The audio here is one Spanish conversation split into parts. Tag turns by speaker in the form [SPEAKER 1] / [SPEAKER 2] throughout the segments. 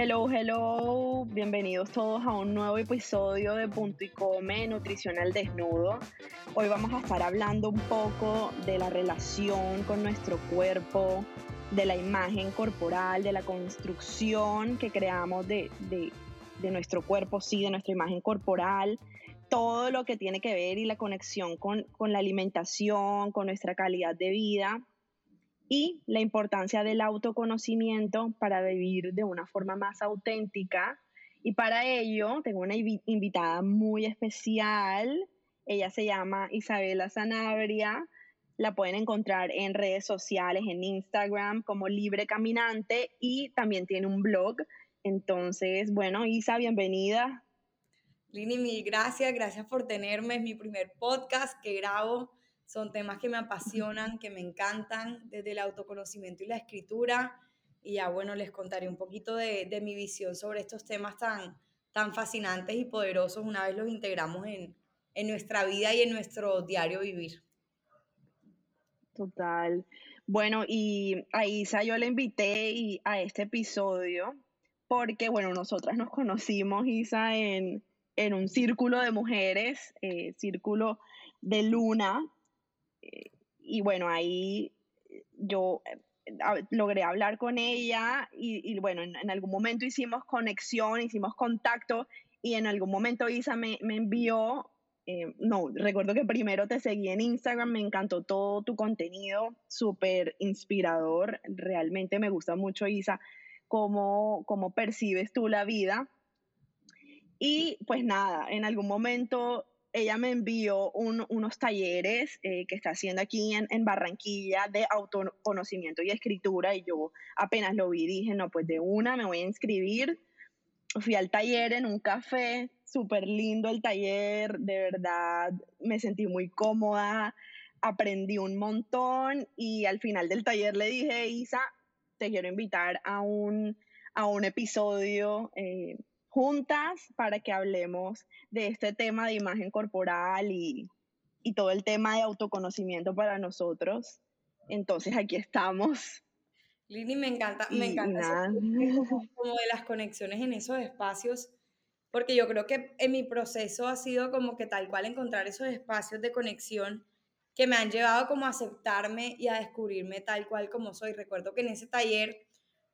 [SPEAKER 1] Hello, hello, bienvenidos todos a un nuevo episodio de Punto y Come Nutricional Desnudo. Hoy vamos a estar hablando un poco de la relación con nuestro cuerpo, de la imagen corporal, de la construcción que creamos de, nuestro cuerpo, sí, de nuestra imagen corporal, todo lo que tiene que ver y la conexión con, con la alimentación, con nuestra calidad de vida y la importancia del autoconocimiento para vivir de una forma más auténtica. Y para ello tengo una invitada muy especial. Ella se llama Isabela Sanabria. La pueden encontrar en redes sociales, en Instagram como Libre Caminante y también tiene un blog. Entonces, bueno, Isa, bienvenida.
[SPEAKER 2] Lini, mil gracias, gracias por tenerme. Es mi primer podcast que grabo son temas que me apasionan, que me encantan, desde el autoconocimiento y la escritura. Y ya bueno, les contaré un poquito de, mi visión sobre estos temas tan, tan fascinantes y poderosos una vez los integramos en, nuestra vida y en nuestro diario vivir.
[SPEAKER 1] Total. Bueno, y a Isa yo le invité a este episodio porque, bueno, nosotras nos conocimos, Isa, en, un círculo de mujeres, eh, círculo de luna, y bueno, ahí yo eh, logré hablar con ella y, bueno, en, algún momento hicimos conexión, hicimos contacto y en algún momento Isa me, envió, eh, no, recuerdo que primero te seguí en Instagram, me encantó todo tu contenido, súper inspirador, realmente me gusta mucho Isa, cómo, cómo percibes tú la vida. Y pues nada, en algún momento ella me envió unos talleres eh, que está haciendo aquí en, Barranquilla de autoconocimiento y escritura y yo apenas lo vi dije, no, pues de una me voy a inscribir. Fui al taller en un café, súper lindo el taller, de verdad me sentí muy cómoda, aprendí un montón y al final del taller le dije, Isa, te quiero invitar a un, a un episodio. Eh, juntas para que hablemos de este tema de imagen corporal y, todo el tema de autoconocimiento para nosotros. Entonces aquí estamos.
[SPEAKER 2] Lini, me encanta, me encanta como de las conexiones en esos espacios, porque yo creo que en mi proceso ha sido como que tal cual encontrar esos espacios de conexión que me han llevado como a aceptarme y a descubrirme tal cual como soy. Recuerdo que en ese taller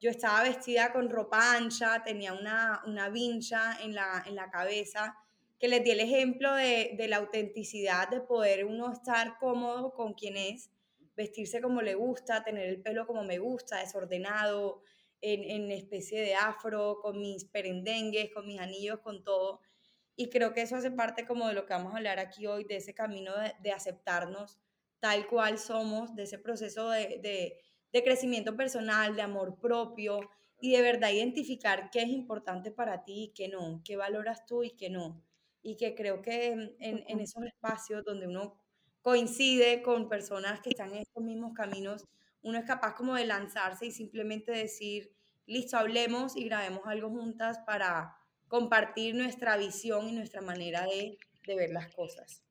[SPEAKER 2] yo estaba vestida con ropa ancha, tenía una, una vincha en la, en la cabeza, que les di el ejemplo de, de la autenticidad, de poder uno estar cómodo con quien es, vestirse como le gusta, tener el pelo como me gusta, desordenado, en, en, especie de afro, con mis perendengues, con mis anillos, con todo. Y creo que eso hace parte como de lo que vamos a hablar aquí hoy, de ese camino de, de aceptarnos tal cual somos, de ese proceso de, de, de crecimiento personal, de amor propio y de verdad identificar qué es importante para ti y qué no, qué valoras tú y qué no. Y que creo que en, esos espacios donde uno coincide con personas que están en estos mismos caminos, uno es capaz como de lanzarse y simplemente decir, listo, hablemos y grabemos algo juntas para compartir nuestra visión y nuestra manera de, de ver las cosas.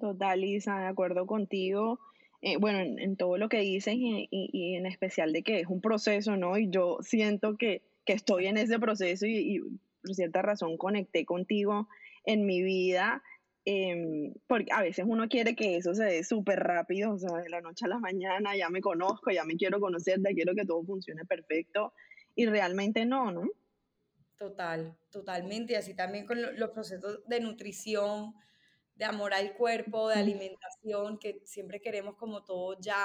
[SPEAKER 1] Total, Lisa, de acuerdo contigo. Eh, bueno, en, todo lo que dices y, en especial de que es un proceso, ¿no? Y yo siento que, estoy en ese proceso y, por cierta razón conecté contigo en mi vida, em, porque a veces uno quiere que eso se dé súper rápido, o sea, de la noche a la mañana ya me conozco, ya me quiero conocer, ya quiero que todo funcione perfecto y realmente no, ¿no?
[SPEAKER 2] Total, totalmente, y así también con los procesos de nutrición, de amor al cuerpo, de alimentación, que siempre queremos como todo ya.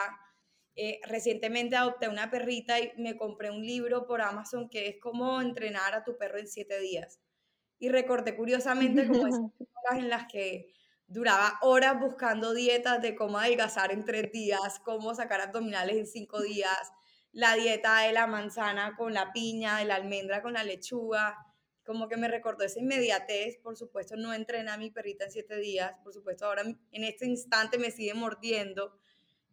[SPEAKER 2] Eh, recientemente adopté una perrita y me compré un libro por Amazon que es como entrenar a tu perro en siete días. Y recordé curiosamente como esas horas en las que duraba horas buscando dietas de cómo adelgazar en tres días, cómo sacar abdominales en cinco días, la dieta de la manzana con la piña, de la almendra con la lechuga, como que me recordó esa inmediatez. Por supuesto, no entrené a mi perrita en siete días. Por supuesto, ahora en este instante me sigue mordiendo.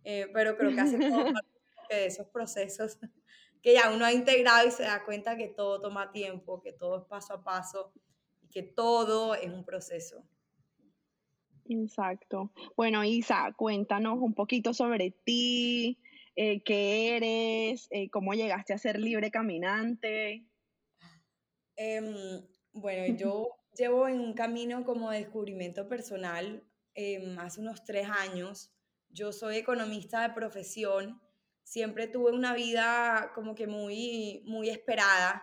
[SPEAKER 2] Eh, pero creo que hace todo parte de esos procesos que ya uno ha integrado y se da cuenta que todo toma tiempo, que todo es paso a paso y que todo es un proceso.
[SPEAKER 1] Exacto. Bueno, Isa, cuéntanos un poquito sobre ti, eh, qué eres, eh, cómo llegaste a ser libre caminante.
[SPEAKER 2] Em, bueno, yo llevo en un camino como de descubrimiento personal em, hace unos tres años. Yo soy economista de profesión. Siempre tuve una vida como que muy, muy esperada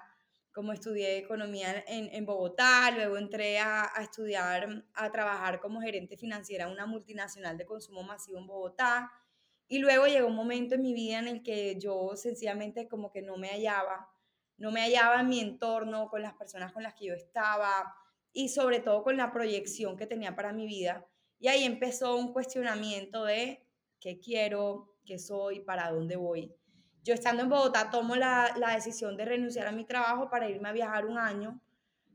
[SPEAKER 2] como estudié economía en, en Bogotá, luego entré a, a, estudiar, a trabajar como gerente financiera en una multinacional de consumo masivo en Bogotá. Y luego llegó un momento en mi vida en el que yo sencillamente como que no me hallaba, no me hallaba en mi entorno, con las personas con las que yo estaba y sobre todo con la proyección que tenía para mi vida. Y ahí empezó un cuestionamiento de qué quiero, qué soy, para dónde voy. Yo estando en Bogotá tomo la, la decisión de renunciar a mi trabajo para irme a viajar un año.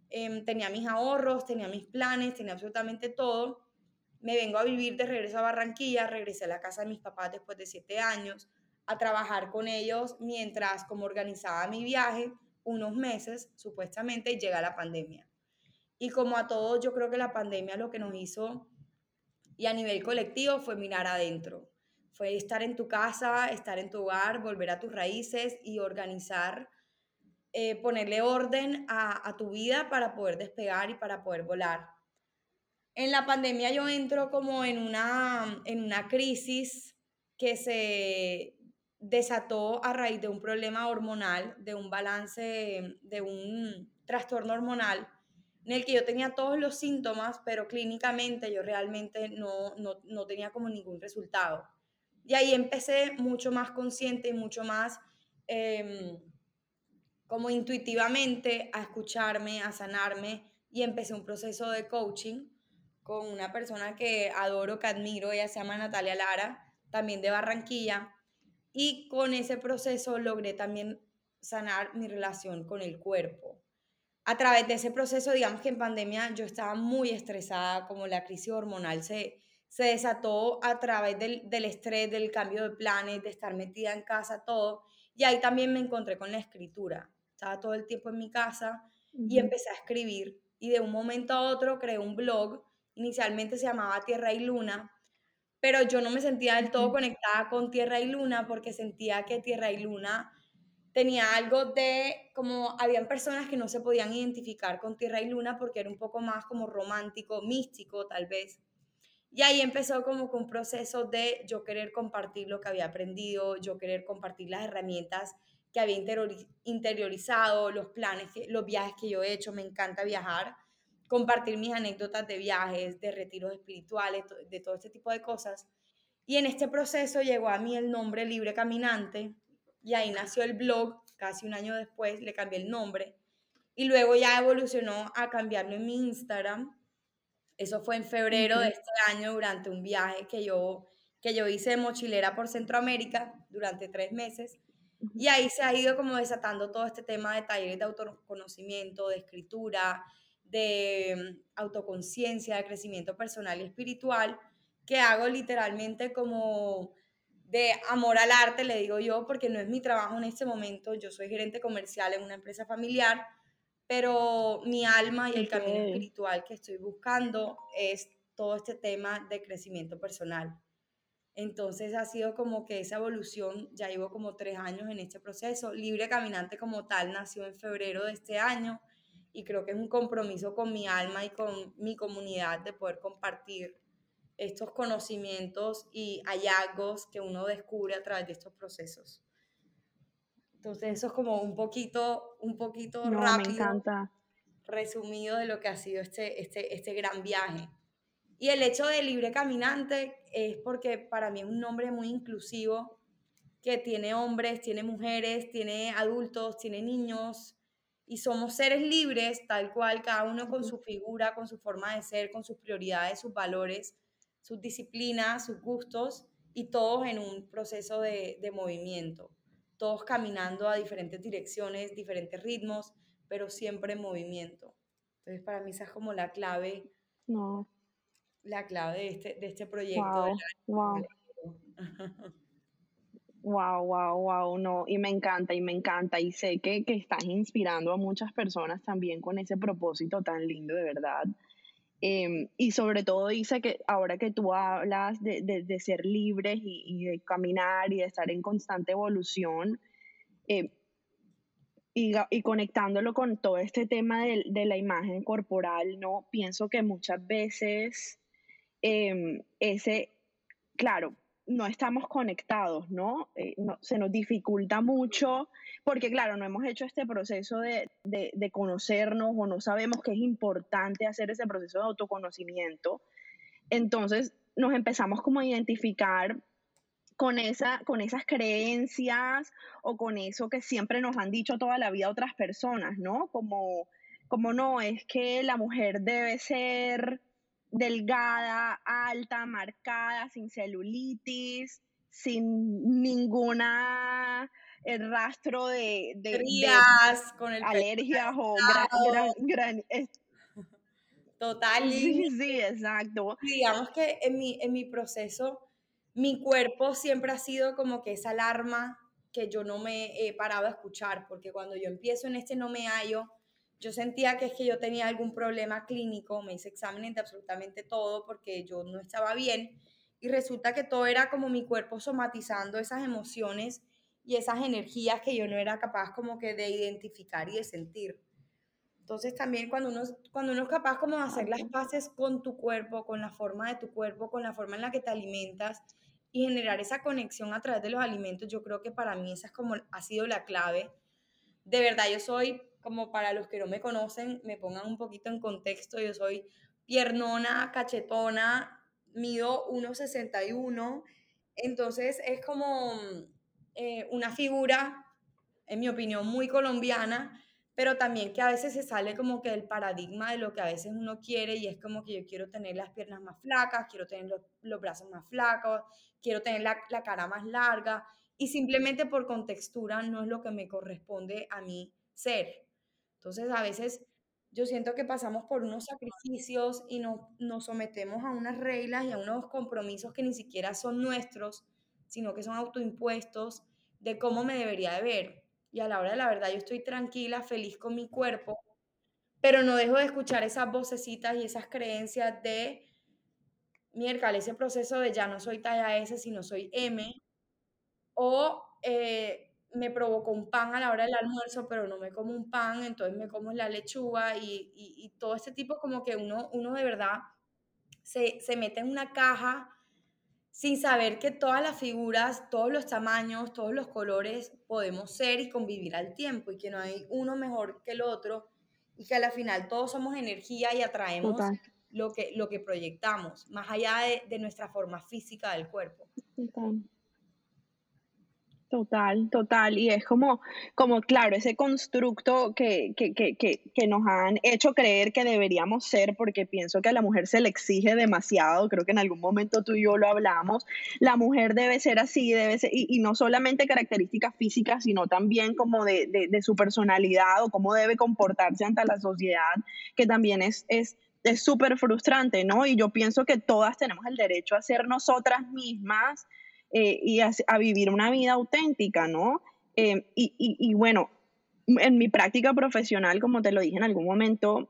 [SPEAKER 2] Eh, tenía mis ahorros, tenía mis planes, tenía absolutamente todo. Me vengo a vivir de regreso a Barranquilla, regresé a la casa de mis papás después de siete años, a trabajar con ellos mientras como organizaba mi viaje, unos meses supuestamente, llega la pandemia. Y como a todos, yo creo que la pandemia lo que nos hizo, y a nivel colectivo, fue mirar adentro fue estar en tu casa, estar en tu hogar, volver a tus raíces y organizar, eh, ponerle orden a, a, tu vida para poder despegar y para poder volar. En la pandemia yo entro como en una, en una crisis que se desató a raíz de un problema hormonal, de un balance, de un trastorno hormonal en el que yo tenía todos los síntomas, pero clínicamente yo realmente no, no, no tenía como ningún resultado. Y ahí empecé mucho más consciente y mucho más eh, como intuitivamente a escucharme, a sanarme y empecé un proceso de coaching con una persona que adoro, que admiro, ella se llama Natalia Lara, también de Barranquilla, y con ese proceso logré también sanar mi relación con el cuerpo. A través de ese proceso, digamos que en pandemia yo estaba muy estresada, como la crisis hormonal se, se desató a través del, del, estrés, del cambio de planes, de estar metida en casa, todo. Y ahí también me encontré con la escritura. Estaba todo el tiempo en mi casa y empecé a escribir. Y de un momento a otro creé un blog. Inicialmente se llamaba Tierra y Luna, pero yo no me sentía del todo conectada con Tierra y Luna porque sentía que Tierra y Luna tenía algo de como habían personas que no se podían identificar con Tierra y Luna porque era un poco más como romántico, místico tal vez. Y ahí empezó como con un proceso de yo querer compartir lo que había aprendido, yo querer compartir las herramientas que había interiorizado, los planes, los viajes que yo he hecho, me encanta viajar, compartir mis anécdotas de viajes, de retiros espirituales, de todo este tipo de cosas. Y en este proceso llegó a mí el nombre Libre Caminante y ahí nació el blog, casi un año después le cambié el nombre y luego ya evolucionó a cambiarlo en mi Instagram eso fue en febrero de este año durante un viaje que yo, que yo hice de mochilera por Centroamérica durante tres meses. Y ahí se ha ido como desatando todo este tema de talleres de autoconocimiento, de escritura, de mm, autoconciencia, de crecimiento personal y espiritual, que hago literalmente como de amor al arte, le digo yo, porque no es mi trabajo en este momento. Yo soy gerente comercial en una empresa familiar, pero mi alma y el camino espiritual que estoy buscando es todo este tema de crecimiento personal. Entonces ha sido como que esa evolución, ya llevo como tres años en este proceso. Libre Caminante como tal nació en febrero de este año y creo que es un compromiso con mi alma y con mi comunidad de poder compartir estos conocimientos y hallazgos que uno descubre a través de estos procesos. Entonces eso es como un poquito, un poquito rápido, resumido de lo que ha sido este, este, este gran viaje. Y el hecho de libre caminante es porque para mí es un nombre muy inclusivo, que tiene hombres, tiene mujeres, tiene adultos, tiene niños, y somos seres libres, tal cual, cada uno con su figura, con su forma de ser, con sus prioridades, sus valores, sus disciplinas, sus gustos, y todos en un proceso de, de movimiento todos caminando a diferentes direcciones, diferentes ritmos, pero siempre en movimiento. Entonces, para mí esa es como la clave.
[SPEAKER 1] No.
[SPEAKER 2] La clave de este, de este proyecto.
[SPEAKER 1] Wow, wow. wow, wow, no, y me encanta, y me encanta, y sé que, que estás inspirando a muchas personas también con ese propósito tan lindo, de verdad. Em, y sobre todo dice que ahora que tú hablas de, de, ser libres y, de caminar y de estar en constante evolución, eh, y, y, conectándolo con todo este tema de, de, la imagen corporal, ¿no? Pienso que muchas veces em, ese, claro, no estamos conectados, ¿no? Eh, ¿no? Se nos dificulta mucho porque, claro, no hemos hecho este proceso de, de, de, conocernos o no sabemos que es importante hacer ese proceso de autoconocimiento. Entonces nos empezamos como a identificar con, esa, con esas creencias o con eso que siempre nos han dicho toda la vida otras personas, ¿no? Como, como no, es que la mujer debe ser delgada, alta, marcada, sin celulitis, sin ninguna el eh, rastro de, de,
[SPEAKER 2] con el
[SPEAKER 1] alergias o gran,
[SPEAKER 2] Total.
[SPEAKER 1] Sí, sí, exacto.
[SPEAKER 2] digamos que en mi, en mi proceso, mi cuerpo siempre ha sido como que esa alarma que yo no me he parado a escuchar, porque cuando yo empiezo en este no me hallo, yo sentía que es que yo tenía algún problema clínico, me hice exámenes de absolutamente todo porque yo no estaba bien y resulta que todo era como mi cuerpo somatizando esas emociones y esas energías que yo no era capaz como que de identificar y de sentir. Entonces también cuando uno, cuando uno es capaz como de hacer las paces con tu cuerpo, con la forma de tu cuerpo, con la forma en la que te alimentas y generar esa conexión a través de los alimentos, yo creo que para mí esa es como ha sido la clave. De verdad, yo soy como para los que no me conocen, me pongan un poquito en contexto, yo soy piernona, cachetona, mido 1,61, entonces es como eh, una figura, en mi opinión, muy colombiana, pero también que a veces se sale como que del paradigma de lo que a veces uno quiere y es como que yo quiero tener las piernas más flacas, quiero tener los, brazos más flacos, quiero tener la, la, cara más larga y simplemente por contextura no es lo que me corresponde a mí ser. Entonces, a veces yo siento que pasamos por unos sacrificios y nos, nos sometemos a unas reglas y a unos compromisos que ni siquiera son nuestros, sino que son autoimpuestos de cómo me debería de ver. Y a la hora de la verdad, yo estoy tranquila, feliz con mi cuerpo, pero no dejo de escuchar esas vocecitas y esas creencias de miércoles, ese proceso de ya no soy talla S, sino soy M, o eh, me provocó un pan a la hora del almuerzo, pero no me como un pan, entonces me como la lechuga y, y, todo este tipo como que uno, uno de verdad se, se, mete en una caja sin saber que todas las figuras, todos los tamaños, todos los colores podemos ser y convivir al tiempo y que no hay uno mejor que el otro y que al final todos somos energía y atraemos lo que, lo que proyectamos, más allá de, de nuestra forma física del cuerpo.
[SPEAKER 1] Total, total. Y es como, como claro, ese constructo que, que, que, que, nos han hecho creer que deberíamos ser, porque pienso que a la mujer se le exige demasiado, creo que en algún momento tú y yo lo hablamos, la mujer debe ser así, debe ser, y, y no solamente características físicas, sino también como de, de, de, su personalidad o cómo debe comportarse ante la sociedad, que también es... es es súper frustrante, ¿no? Y yo pienso que todas tenemos el derecho a ser nosotras mismas, eh, y a, vivir una vida auténtica, ¿no? Eh, y, y, bueno, en mi práctica profesional, como te lo dije en algún momento,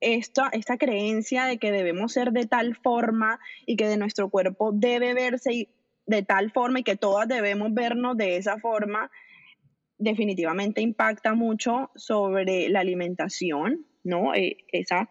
[SPEAKER 1] esta, esta creencia de que debemos ser de tal forma y que de nuestro cuerpo debe verse de tal forma y que todas debemos vernos de esa forma, definitivamente impacta mucho sobre la alimentación, ¿no? Eh, esa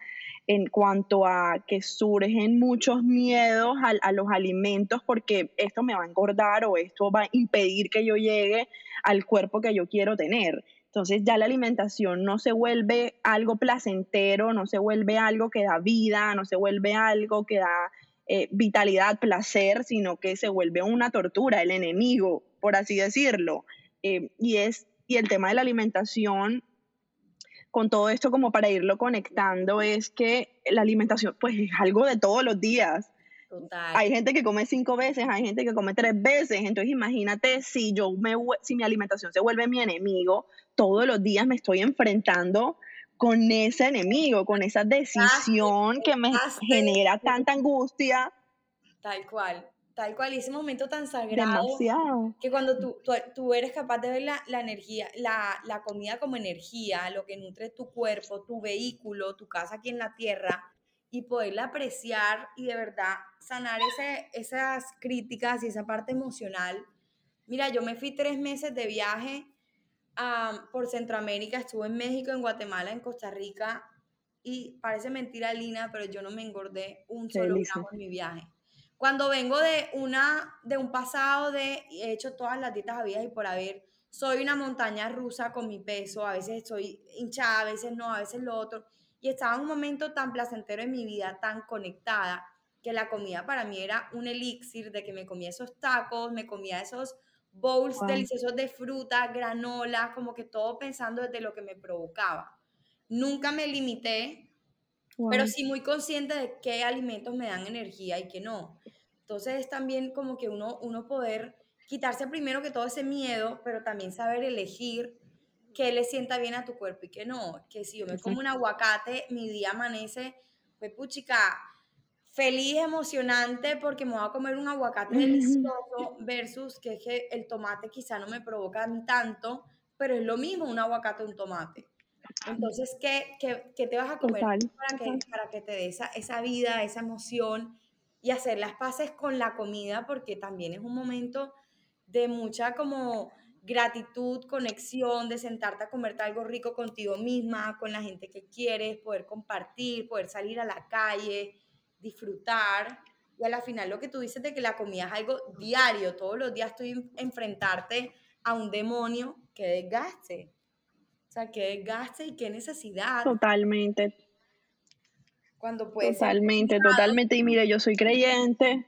[SPEAKER 1] en cuanto a que surgen muchos miedos a, los alimentos porque esto me va a engordar o esto va a impedir que yo llegue al cuerpo que yo quiero tener. Entonces ya la alimentación no se vuelve algo placentero, no se vuelve algo que da vida, no se vuelve algo que da eh, vitalidad, placer, sino que se vuelve una tortura, el enemigo, por así decirlo. Eh, y, es, y el tema de la alimentación con todo esto como para irlo conectando es que la alimentación pues es algo de todos los días. Hay gente que come cinco veces, hay gente que come tres veces, entonces imagínate si yo me si mi alimentación se vuelve mi enemigo, todos los días me estoy enfrentando con ese enemigo, con esa decisión que me genera tanta angustia.
[SPEAKER 2] Tal cual, tal cual, y ese momento tan sagrado. Demasiado. Que cuando tú, tú, eres capaz de ver la, la energía, la, la, comida como energía, lo que nutre tu cuerpo, tu vehículo, tu casa aquí en la tierra, y poderla apreciar y de verdad sanar ese, esas críticas y esa parte emocional. Mira, yo me fui tres meses de viaje por Centroamérica, estuve en México, en Guatemala, en Costa Rica y parece mentira, Lina, pero yo no me engordé un solo gramo en mi viaje. Cuando vengo de, una, de un pasado de, he hecho todas las dietas habidas y por haber, soy una montaña rusa con mi peso, a veces estoy hinchada, a veces no, a veces lo otro, y estaba en un momento tan placentero en mi vida, tan conectada, que la comida para mí era un elixir de que me comía esos tacos, me comía esos bowls deliciosos de fruta, granola, como que todo pensando desde lo que me provocaba. Nunca me limité, pero sí muy consciente de qué alimentos me dan energía y qué no. Entonces es también como que uno, uno poder quitarse primero que todo ese miedo, pero también saber elegir qué le sienta bien a tu cuerpo y qué no. Que si yo me como un aguacate, mi día amanece, pues puchica, feliz, emocionante porque me voy a comer un aguacate delicioso versus que, que el tomate quizá no me provoca a mí tanto, pero es lo mismo un aguacate o un tomate. Entonces, ¿qué, qué, qué te vas a comer para, que, para que te dé esa, esa vida, esa emoción y hacer las paces con la comida? Porque también es un momento de mucha como gratitud, conexión, de sentarte a comerte algo rico contigo misma, con la gente que quieres, poder compartir, poder salir a la calle, disfrutar. Y a la final lo que tú dices de que la comida es algo diario, todos los días estoy enfrentarte a un demonio que desgaste. O sea, que desgaste y qué necesidad.
[SPEAKER 1] Totalmente.
[SPEAKER 2] Cuando puedes.
[SPEAKER 1] Totalmente, totalmente. Y mire, yo soy creyente.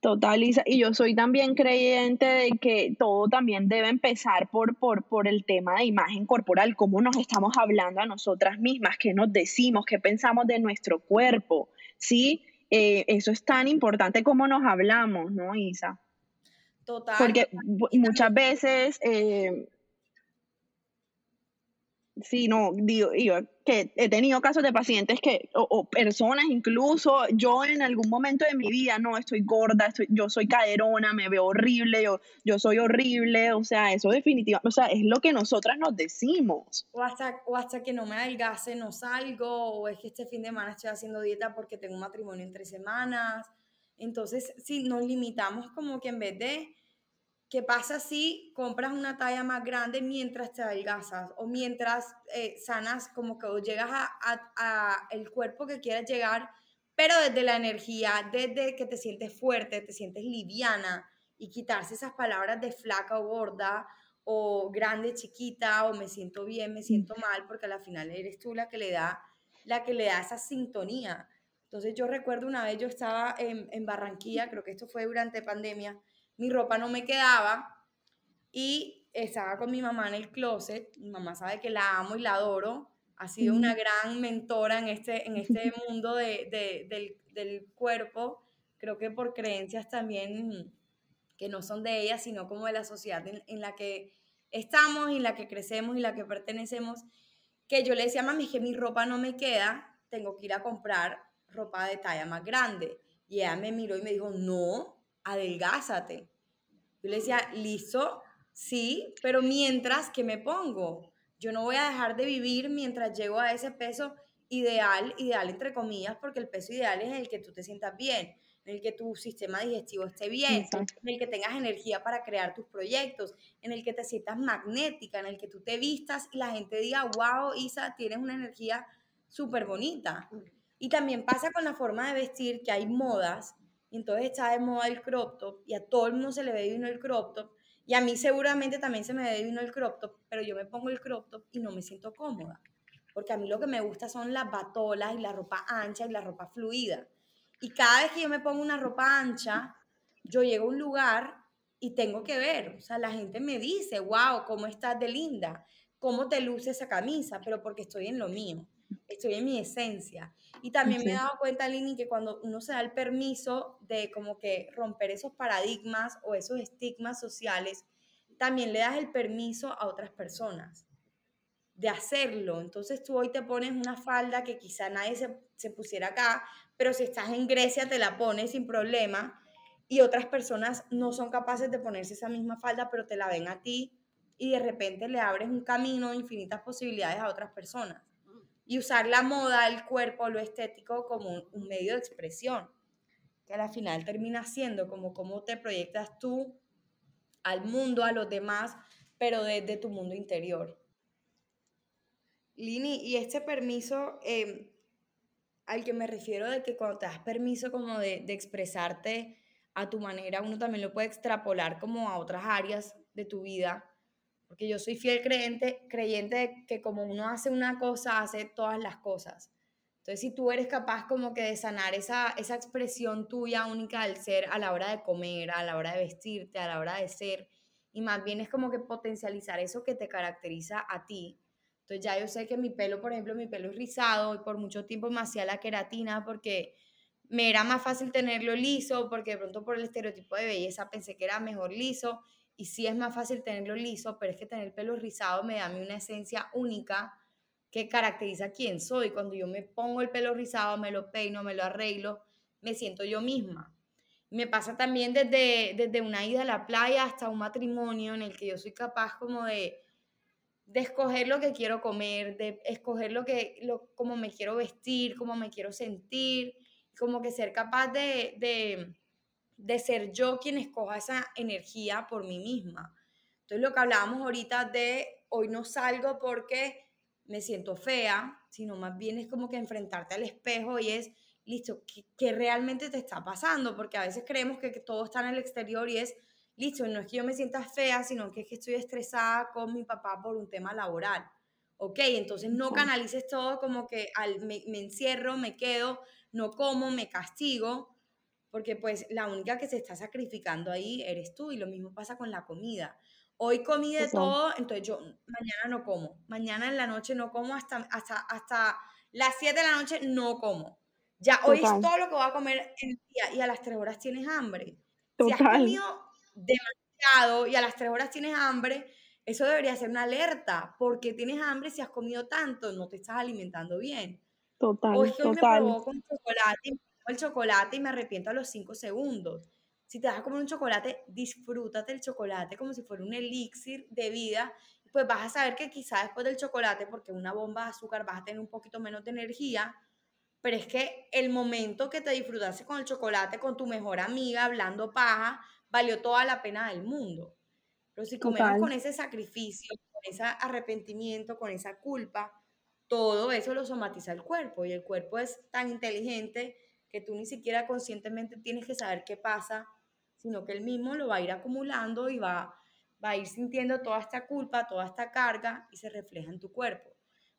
[SPEAKER 1] Total, y yo soy también creyente de que todo también debe empezar por, por, por el tema de imagen corporal, cómo nos estamos hablando a nosotras mismas, qué nos decimos, qué pensamos de nuestro cuerpo, ¿sí? Eh, eso es tan importante como nos hablamos, ¿no, Isa?
[SPEAKER 2] Total.
[SPEAKER 1] Porque muchas veces... Eh, Sí, no, digo, que he tenido casos de pacientes que, o, personas incluso, yo en algún momento de mi vida, no, estoy gorda, estoy, yo soy caderona, me veo horrible, yo, yo soy horrible, o sea, eso definitivamente, o sea, es lo que nosotras nos decimos.
[SPEAKER 2] O hasta, o hasta que no me adelgace, no salgo, o es que este fin de semana estoy haciendo dieta porque tengo un matrimonio en tres semanas. Entonces, si nos limitamos como que en vez de ¿Qué pasa si compras una talla más grande mientras te adelgazas o mientras eh, sanas como que llegas a, a, el cuerpo que quieras llegar, pero desde la energía, desde que te sientes fuerte, te sientes liviana y quitarse esas palabras de flaca o gorda o grande, chiquita o me siento bien, me siento mal, porque al final eres tú la que le da, la que le da esa sintonía. Entonces yo recuerdo una vez yo estaba en, en Barranquilla, creo que esto fue durante pandemia, mi ropa no me quedaba y estaba con mi mamá en el closet. Mi mamá sabe que la amo y la adoro. Ha sido una gran mentora en este, en este mundo de, del, del, cuerpo. Creo que por creencias también que no son de ella, sino como de la sociedad en, en la que estamos, en la que crecemos y la que pertenecemos. Que yo le decía a mami que mi ropa no me queda, tengo que ir a comprar ropa de talla más grande. Y ella me miró y me dijo, no, adelgázate. Yo le decía, listo, sí, pero mientras que me pongo, yo no voy a dejar de vivir mientras llego a ese peso ideal, ideal entre comillas, porque el peso ideal es el que tú te sientas bien, en el que tu sistema digestivo esté bien, en el que tengas energía para crear tus proyectos, en el que te sientas magnética, en el que tú te vistas y la gente diga, wow, Isa, tienes una energía súper bonita. Y también pasa con la forma de vestir, que hay modas y entonces está de moda el crop top y a todo el mundo se le ve divino el crop top y a mí seguramente también se me ve divino el crop top, pero yo me pongo el crop top y no me siento cómoda, porque a mí lo que me gusta son las batolas y la ropa ancha y la ropa fluida. Y cada vez que yo me pongo una ropa ancha, yo llego a un lugar y tengo que ver, o sea, la gente me dice, wow, ¿cómo estás de linda? ¿Cómo te luce esa camisa? Pero porque estoy en lo mío estoy en mi esencia. Y también me he dado cuenta, Lini, que cuando uno se da el permiso de como que romper esos paradigmas o esos estigmas sociales, también le das el permiso a otras personas de hacerlo. Entonces tú hoy te pones una falda que quizá nadie se, se pusiera acá, pero si estás en Grecia te la pones sin problema y otras personas no son capaces de ponerse esa misma falda, pero te la ven a ti y de repente le abres un camino, infinitas posibilidades a otras personas. Y usar la moda, el cuerpo, lo estético como un, medio de expresión, que al final termina siendo como cómo te proyectas tú al mundo, a los demás, pero desde tu mundo interior. Lini, y este permiso em, al que me refiero de que cuando te das permiso como de, de, expresarte a tu manera, uno también lo puede extrapolar como a otras áreas de tu vida, porque yo soy fiel creyente, creyente de que como uno hace una cosa, hace todas las cosas. Entonces, si tú eres capaz como que de sanar esa, esa expresión tuya única del ser a la hora de comer, a la hora de vestirte, a la hora de ser, y más bien es como que potencializar eso que te caracteriza a ti, entonces ya yo sé que mi pelo, por ejemplo, mi pelo es rizado y por mucho tiempo me hacía la queratina porque me era más fácil tenerlo liso, porque de pronto por el estereotipo de belleza pensé que era mejor liso y sí es más fácil tenerlo liso, pero es que tener el pelo rizado me da a mí una esencia única que caracteriza quién soy. Cuando yo me pongo el pelo rizado, me lo peino, me lo arreglo, me siento yo misma. Me pasa también desde, desde una ida a la playa hasta un matrimonio en el que yo soy capaz como de de escoger lo que quiero comer, de escoger lo que, lo, cómo me quiero vestir, cómo me quiero sentir, como que ser capaz de, de, de ser yo quien escoja esa energía por mí misma. Entonces lo que hablábamos ahorita de hoy no salgo porque me siento fea, sino más bien es como que enfrentarte al espejo y es, listo, ¿qué, qué realmente te está pasando? Porque a veces creemos que, que todo está en el exterior y es, listo, no es que yo me sienta fea, sino que es que estoy estresada con mi papá por un tema laboral. Ok, entonces no canalices todo como que al, me, encierro, me quedo, no como, me castigo, porque pues la única que se está sacrificando ahí eres tú y lo mismo pasa con la comida. Hoy comí de todo, entonces yo mañana no como, mañana en la noche no como, hasta, hasta, hasta las 7 de la noche no como. Ya hoy es todo lo que voy a comer en el día y a las 3 horas tienes hambre. Si has comido demasiado y a las tres horas tienes hambre, eso debería ser una alerta, porque tienes hambre si has comido tanto, no te estás alimentando bien.
[SPEAKER 1] Total,
[SPEAKER 2] o es
[SPEAKER 1] que hoy
[SPEAKER 2] me provoco un chocolate, el chocolate y me arrepiento a los cinco segundos. Si te vas a comer un chocolate, disfrútate el chocolate como si fuera un elixir de vida. Pues vas a saber que quizá después del chocolate, porque una bomba de azúcar vas a tener un poquito menos de energía, pero es que el momento que te disfrutaste con el chocolate, con tu mejor amiga, hablando paja, valió toda la pena del mundo. Pero si comemos con ese sacrificio, con ese arrepentimiento, con esa culpa, todo eso lo somatiza el cuerpo y el cuerpo es tan inteligente que tú ni siquiera conscientemente tienes que saber qué pasa, sino que él mismo lo va a ir acumulando y va, va a ir sintiendo toda esta culpa, toda esta carga y se refleja en tu cuerpo.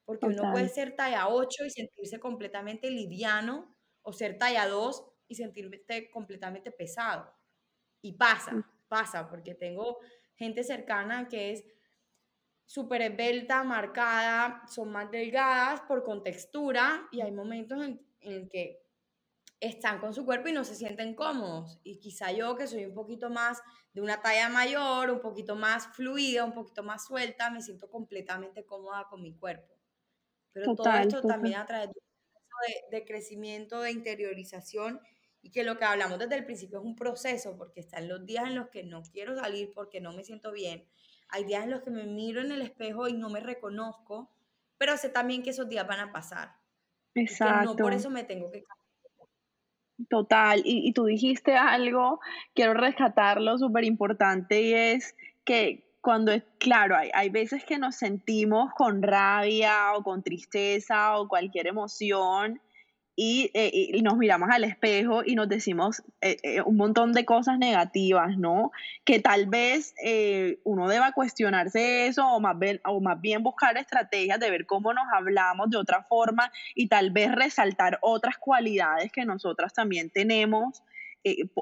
[SPEAKER 2] Porque uno puede ser talla 8 y sentirse completamente liviano o ser talla 2 y sentirse completamente pesado. Y pasa, mm. pasa, porque tengo gente cercana que es súper esbelta, marcada, son más delgadas por contextura y hay momentos en, en que están con su cuerpo y no se sienten cómodos. Y quizá yo que soy un poquito más de una talla mayor, un poquito más fluida, un poquito más suelta, me siento completamente cómoda con mi cuerpo. Pero todo esto también a través de, de crecimiento, de interiorización y que lo que hablamos desde el principio es un proceso, porque están los días en los que no quiero salir porque no me siento bien, hay días en los que me miro en el espejo y no me reconozco, pero sé también que esos días van a pasar. Exacto. no por eso me tengo que
[SPEAKER 1] Total, y, y tú dijiste algo, quiero rescatarlo, súper importante, y es que cuando es, claro, hay, hay veces que nos sentimos con rabia o con tristeza o cualquier emoción, eh, y, nos miramos al espejo y nos decimos eh, eh, un montón de cosas negativas, ¿no? Que tal vez uno deba cuestionarse eso o más, bien, o más bien buscar estrategias de ver cómo nos hablamos de otra forma y tal vez resaltar otras cualidades que nosotras también tenemos.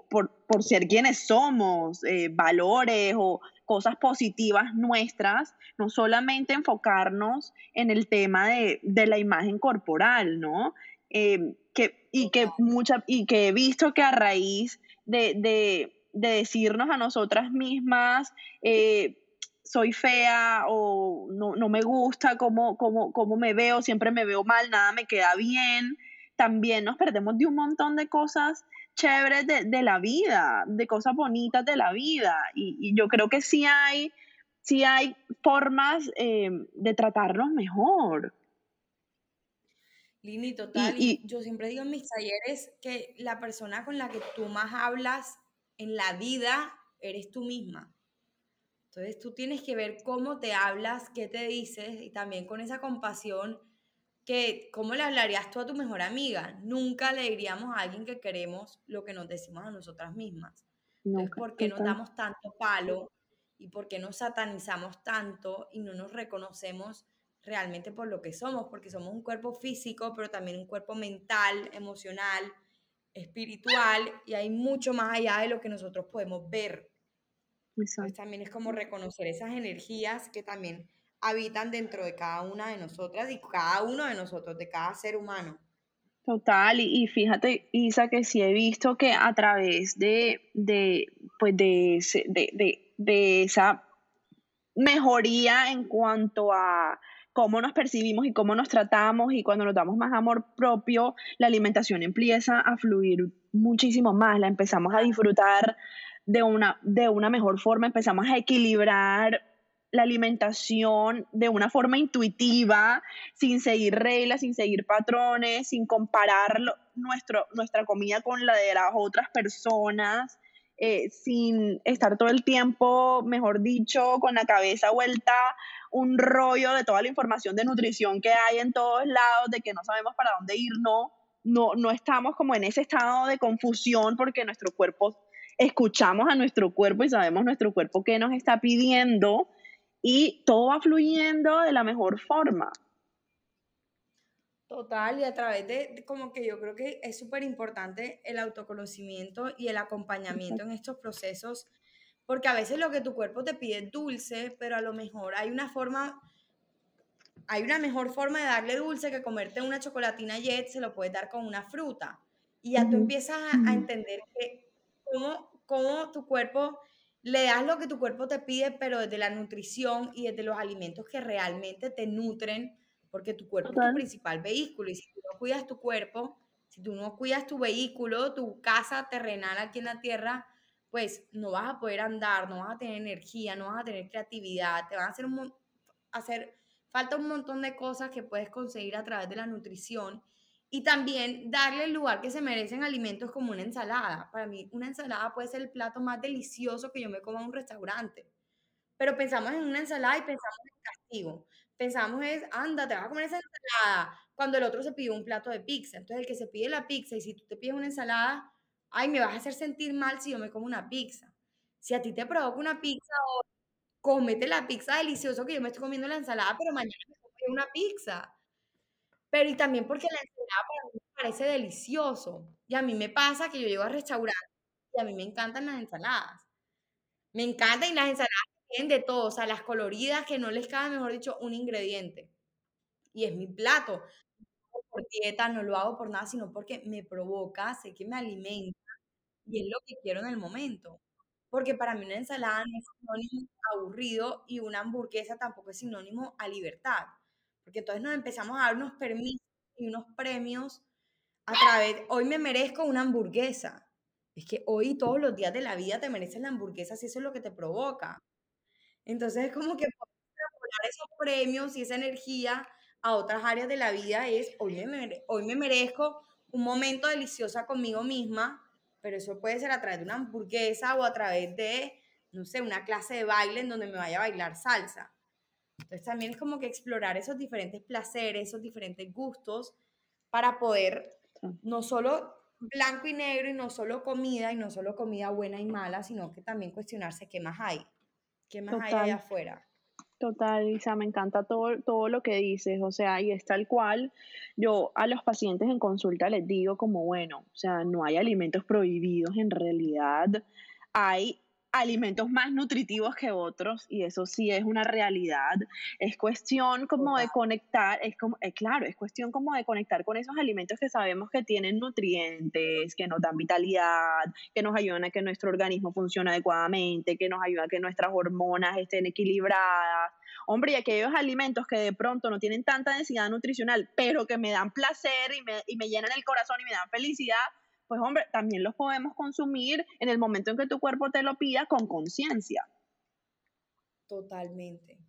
[SPEAKER 1] por, por, ser quienes somos, valores o cosas positivas nuestras, no solamente enfocarnos en el tema de, de la imagen corporal, ¿no? Em, que, y, que mucha, y que he visto que a raíz de, de, de decirnos a nosotras mismas, eh, soy fea o no, no me gusta cómo, cómo, cómo, me veo, siempre me veo mal, nada me queda bien. También nos perdemos de un montón de cosas chéveres de, de la vida, de cosas bonitas de la vida. Y, yo creo que sí hay, sí hay formas eh, de tratarnos mejor.
[SPEAKER 2] Lini, total. Y, yo siempre digo en mis talleres que la persona con la que tú más hablas en la vida eres tú misma. Entonces tú tienes que ver cómo te hablas, qué te dices y también con esa compasión que cómo le hablarías tú a tu mejor amiga. Nunca le diríamos a alguien que queremos lo que nos decimos a nosotras mismas. Entonces, ¿por qué nos damos tanto palo y por qué nos satanizamos tanto y no nos reconocemos realmente por lo que somos? Porque somos un cuerpo físico, pero también un cuerpo mental, emocional, espiritual y hay mucho más allá de lo que nosotros podemos ver también es como reconocer esas energías que también habitan dentro de cada una de nosotras y cada uno de nosotros, de cada ser humano.
[SPEAKER 1] Total, y, fíjate, Isa, que sí he visto que a través de, de, pues de, de, de esa mejoría en cuanto a cómo nos percibimos y cómo nos tratamos y cuando nos damos más amor propio, la alimentación empieza a fluir muchísimo más, la empezamos a disfrutar de una, de una mejor forma, empezamos a equilibrar la alimentación de una forma intuitiva, sin seguir reglas, sin seguir patrones, sin comparar nuestro, nuestra comida con la de las otras personas, eh, sin estar todo el tiempo, mejor dicho, con la cabeza vuelta, un rollo de toda la información de nutrición que hay en todos lados, de que no sabemos para dónde ir, no, no, no estamos como en ese estado de confusión porque nuestro cuerpo escuchamos a nuestro cuerpo y sabemos nuestro cuerpo qué nos está pidiendo y todo va fluyendo de la mejor forma.
[SPEAKER 2] Total, y a través de, como que yo creo que es súper importante el autoconocimiento y el acompañamiento en estos procesos, porque a veces lo que tu cuerpo te pide es dulce, pero a lo mejor hay una forma, hay una mejor forma de darle dulce que comerte una chocolatina jet, se lo puedes dar con una fruta. Y ya tú empiezas a, a entender que cómo cómo tu cuerpo, le das lo que tu cuerpo te pide, pero desde la nutrición y desde los alimentos que realmente te nutren, porque tu cuerpo es tu principal vehículo. Y si tú no cuidas tu cuerpo, si tú no cuidas tu vehículo, tu casa terrenal aquí en la tierra, pues no vas a poder andar, no vas a tener energía, no vas a tener creatividad, te van a hacer, un, hacer falta un montón de cosas que puedes conseguir a través de la nutrición y también darle el lugar que se merecen alimentos como una ensalada. Para mí, una ensalada puede ser el plato más delicioso que yo me coma en un restaurante. Pero pensamos en una ensalada y pensamos en castigo. Pensamos es, anda, te vas a comer esa ensalada. Cuando el otro se pidió un plato de pizza. Entonces, el que se pide la pizza y si tú te pides una ensalada, ay, me vas a hacer sentir mal si yo me como una pizza. Si a ti te provoca una pizza, o cómete la pizza delicioso que yo me estoy comiendo la ensalada, pero mañana me como una pizza. Pero y también porque la ensalada para mí me parece delicioso. Y a mí me pasa que yo llego a restaurantes y a mí me encantan las ensaladas. Me encantan y las ensaladas tienen de todo, o sea, las coloridas que no les cabe, mejor dicho, un ingrediente. Y es mi plato. Por dieta, no lo hago por nada, sino porque me provoca, sé que me alimenta y es lo que quiero en el momento. Porque para mí una ensalada no es sinónimo aburrido y una hamburguesa tampoco es sinónimo a libertad porque entonces nos empezamos a dar unos permisos y unos premios a través, hoy me merezco una hamburguesa. Es que hoy todos los días de la vida te mereces la hamburguesa si eso es lo que te provoca. Entonces es como que esos premios y esa energía a otras áreas de la vida es, hoy me, hoy me merezco un momento delicioso conmigo misma, pero eso puede ser a través de una hamburguesa o a través de, no sé, una clase de baile en donde me vaya a bailar salsa. Entonces también es como que explorar esos diferentes placeres, esos diferentes gustos para poder no solo blanco y negro y no solo comida y no solo comida buena y mala, sino que también cuestionarse qué más hay, qué más hay allá afuera.
[SPEAKER 1] Total, Isa, me encanta todo, todo lo que dices, o sea, y es tal cual, yo a los pacientes en consulta les digo como, bueno, o sea, no hay alimentos prohibidos en realidad, hay alimentos más nutritivos que otros y eso sí es una realidad. Es cuestión como de conectar, es como, eh, claro, es cuestión como de conectar con esos alimentos que sabemos que tienen nutrientes, que nos dan vitalidad, que nos ayudan a que nuestro organismo funcione adecuadamente, que nos ayudan a que nuestras hormonas estén equilibradas. Hombre, y aquellos alimentos que de pronto no tienen tanta densidad nutricional, pero que me dan placer y me, y me llenan el corazón y me dan felicidad, pues hombre, también los podemos consumir en el momento en que tu cuerpo te lo pida con conciencia.
[SPEAKER 2] Totalmente.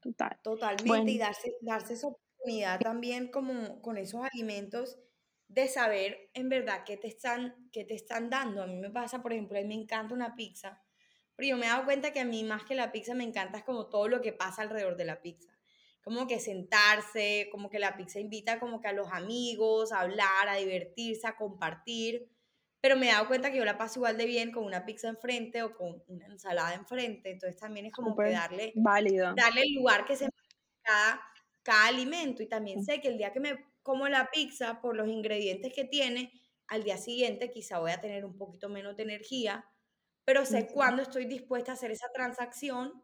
[SPEAKER 1] Total.
[SPEAKER 2] Totalmente. Y darse, darse esa oportunidad también como con esos alimentos de saber en verdad qué te están, qué te están dando. A mí me pasa, por ejemplo, a mí me encanta una pizza, pero yo me he dado cuenta que a mí más que la pizza me encanta es como todo lo que pasa alrededor de la pizza como que sentarse, como que la pizza invita como que a los amigos a hablar, a divertirse, a compartir, pero me he dado cuenta que yo la paso igual de bien con una pizza enfrente o con una ensalada enfrente, entonces también es como que darle, darle el lugar que se cada, cada alimento y también sé que el día que me como la pizza por los ingredientes que tiene, al día siguiente quizá voy a tener un poquito menos de energía, pero sé cuándo estoy dispuesta a hacer esa transacción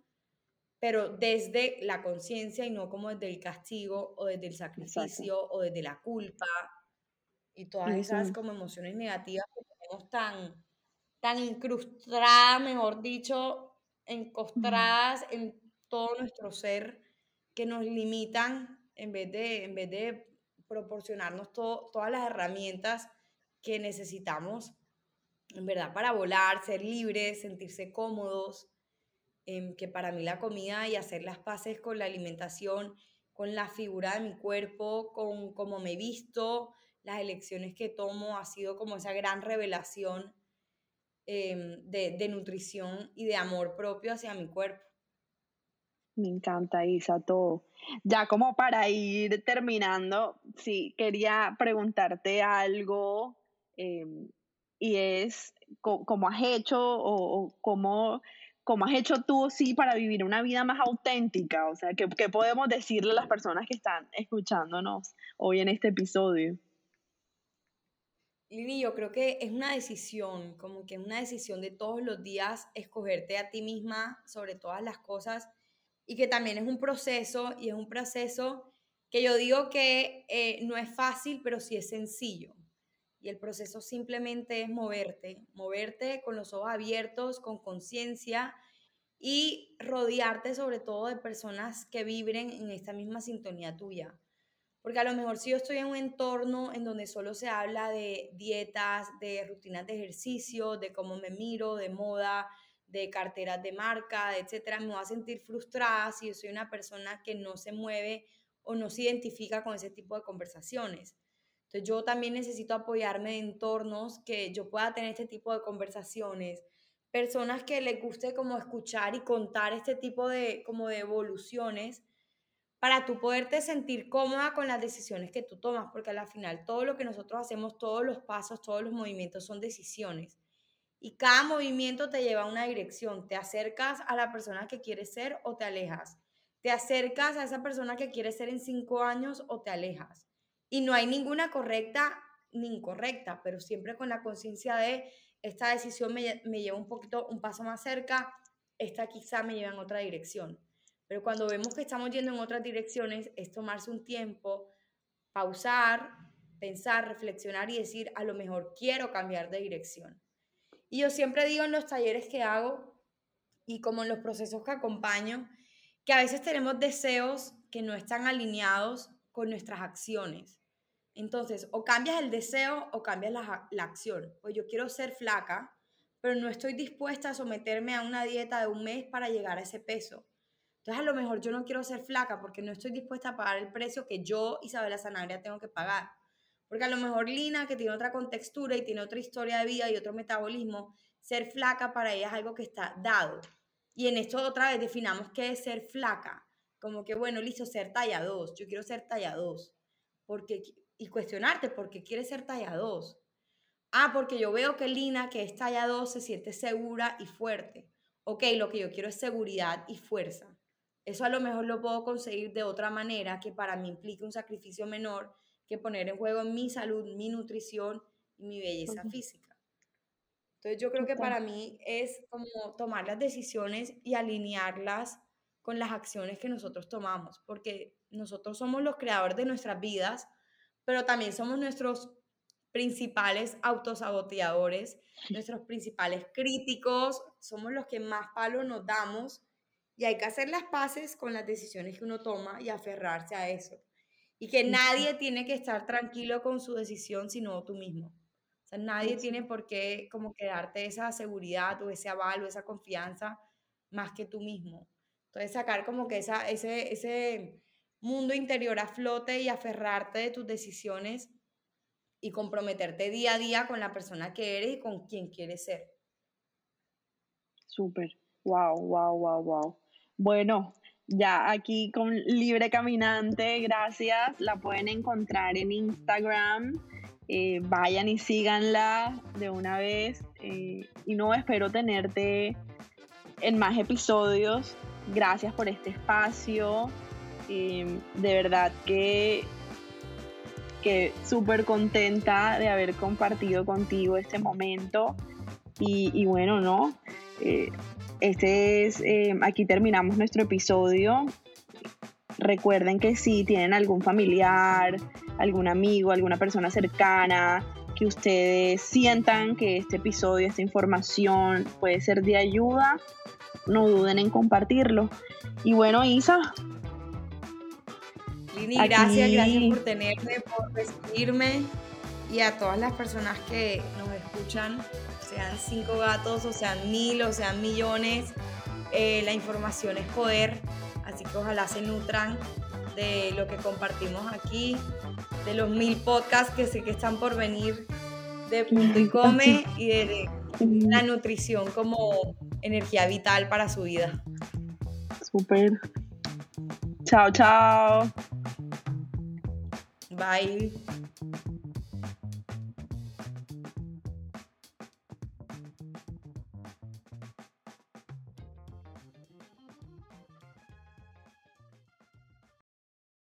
[SPEAKER 2] pero desde la conciencia y no como desde el castigo o desde el sacrificio o desde la culpa y todas esas como emociones negativas que tenemos tan, tan incrustadas, mejor dicho, encostradas en todo nuestro ser que nos limitan en vez de, en vez de proporcionarnos todas las herramientas que necesitamos, en verdad, para volar, ser libres, sentirse cómodos, Em, que para mí la comida y hacer las paces con la alimentación, con la figura de mi cuerpo, con cómo me visto, las elecciones que tomo, ha sido como esa gran revelación em, de, de, nutrición y de amor propio hacia mi cuerpo.
[SPEAKER 1] Me encanta, Isa, todo. Ya como para ir terminando, sí, quería preguntarte algo em, y es cómo has hecho o, o cómo ¿Cómo has hecho tú, sí, para vivir una vida más auténtica? O sea, ¿qué, ¿qué, podemos decirle a las personas que están escuchándonos hoy en este episodio?
[SPEAKER 2] Lili, yo creo que es una decisión, como que es una decisión de todos los días escogerte a ti misma sobre todas las cosas y que también es un proceso y es un proceso que yo digo que eh, no es fácil, pero sí es sencillo. Y el proceso simplemente es moverte, moverte con los ojos abiertos, con conciencia y rodearte sobre todo de personas que vibren en esta misma sintonía tuya. Porque a lo mejor si yo estoy en un entorno en donde solo se habla de dietas, de rutinas de ejercicio, de cómo me miro, de moda, de carteras de marca, etcétera, me voy a sentir frustrada si yo soy una persona que no se mueve o no se identifica con ese tipo de conversaciones. Entonces yo también necesito apoyarme en entornos que yo pueda tener este tipo de conversaciones, personas que les guste como escuchar y contar este tipo de como de evoluciones para tú poderte sentir cómoda con las decisiones que tú tomas, porque al final todo lo que nosotros hacemos, todos los pasos, todos los movimientos son decisiones. Y cada movimiento te lleva a una dirección. Te acercas a la persona que quieres ser o te alejas. Te acercas a esa persona que quieres ser en cinco años o te alejas. Y no hay ninguna correcta ni incorrecta, pero siempre con la conciencia de esta decisión me, lleva un poquito, un paso más cerca, esta quizá me lleva en otra dirección. Pero cuando vemos que estamos yendo en otras direcciones, es tomarse un tiempo, pausar, pensar, reflexionar y decir, a lo mejor quiero cambiar de dirección. Y yo siempre digo en los talleres que hago y como en los procesos que acompaño, que a veces tenemos deseos que no están alineados con nuestras acciones. Entonces, o cambias el deseo o cambias la, acción. Pues yo quiero ser flaca, pero no estoy dispuesta a someterme a una dieta de un mes para llegar a ese peso. Entonces, a lo mejor yo no quiero ser flaca porque no estoy dispuesta a pagar el precio que yo, Isabela Sanabria, tengo que pagar. Porque a lo mejor Lina, que tiene otra contextura y tiene otra historia de vida y otro metabolismo, ser flaca para ella es algo que está dado. Y en esto otra vez definamos qué es ser flaca. Como que, bueno, listo, ser talla 2. Yo quiero ser talla 2. Porque y cuestionarte por qué quieres ser talla 2. Ah, porque yo veo que Lina, que es talla 2, se siente segura y fuerte. Ok, lo que yo quiero es seguridad y fuerza. Eso a lo mejor lo puedo conseguir de otra manera que para mí implique un sacrificio menor que poner en juego mi salud, mi nutrición y mi belleza física. Entonces yo creo que para mí es como tomar las decisiones y alinearlas con las acciones que nosotros tomamos, porque nosotros somos los creadores de nuestras vidas, pero también somos nuestros principales autosaboteadores, nuestros principales críticos, somos los que más palo nos damos y hay que hacer las paces con las decisiones que uno toma y aferrarse a eso. Y que nadie tiene que estar tranquilo con su decisión sino tú mismo. O sea, nadie tiene por qué como que darte esa seguridad o ese aval o esa confianza más que tú mismo. Entonces sacar como que esa, ese, ese mundo interior a flote y aferrarte de tus decisiones y comprometerte día a día con la persona que eres y con quien quieres ser.
[SPEAKER 1] Súper. Wow, wow, wow, wow. Bueno, ya aquí con Libre Caminante, gracias. La pueden encontrar en Instagram. Eh, vayan y síganla de una vez. Eh, y no espero tenerte en más episodios. Gracias por este espacio. De verdad que que súper contenta de haber compartido contigo este momento. Y, bueno, ¿no? Eh, este es, eh, aquí terminamos nuestro episodio. Recuerden que si tienen algún familiar, algún amigo, alguna persona cercana, que ustedes sientan que este episodio, esta información puede ser de ayuda, no duden en compartirlo. Y bueno, Isa,
[SPEAKER 2] gracias, gracias por tenerme, por recibirme y a todas las personas que nos escuchan, sean cinco gatos, o sean mil, o sean millones, eh, la información es poder, así que ojalá se nutran de lo que compartimos aquí, de los mil podcasts que sé que están por venir de Punto y Come y de la nutrición como energía vital para su vida.
[SPEAKER 1] Súper. Chao, chao.
[SPEAKER 2] Bye.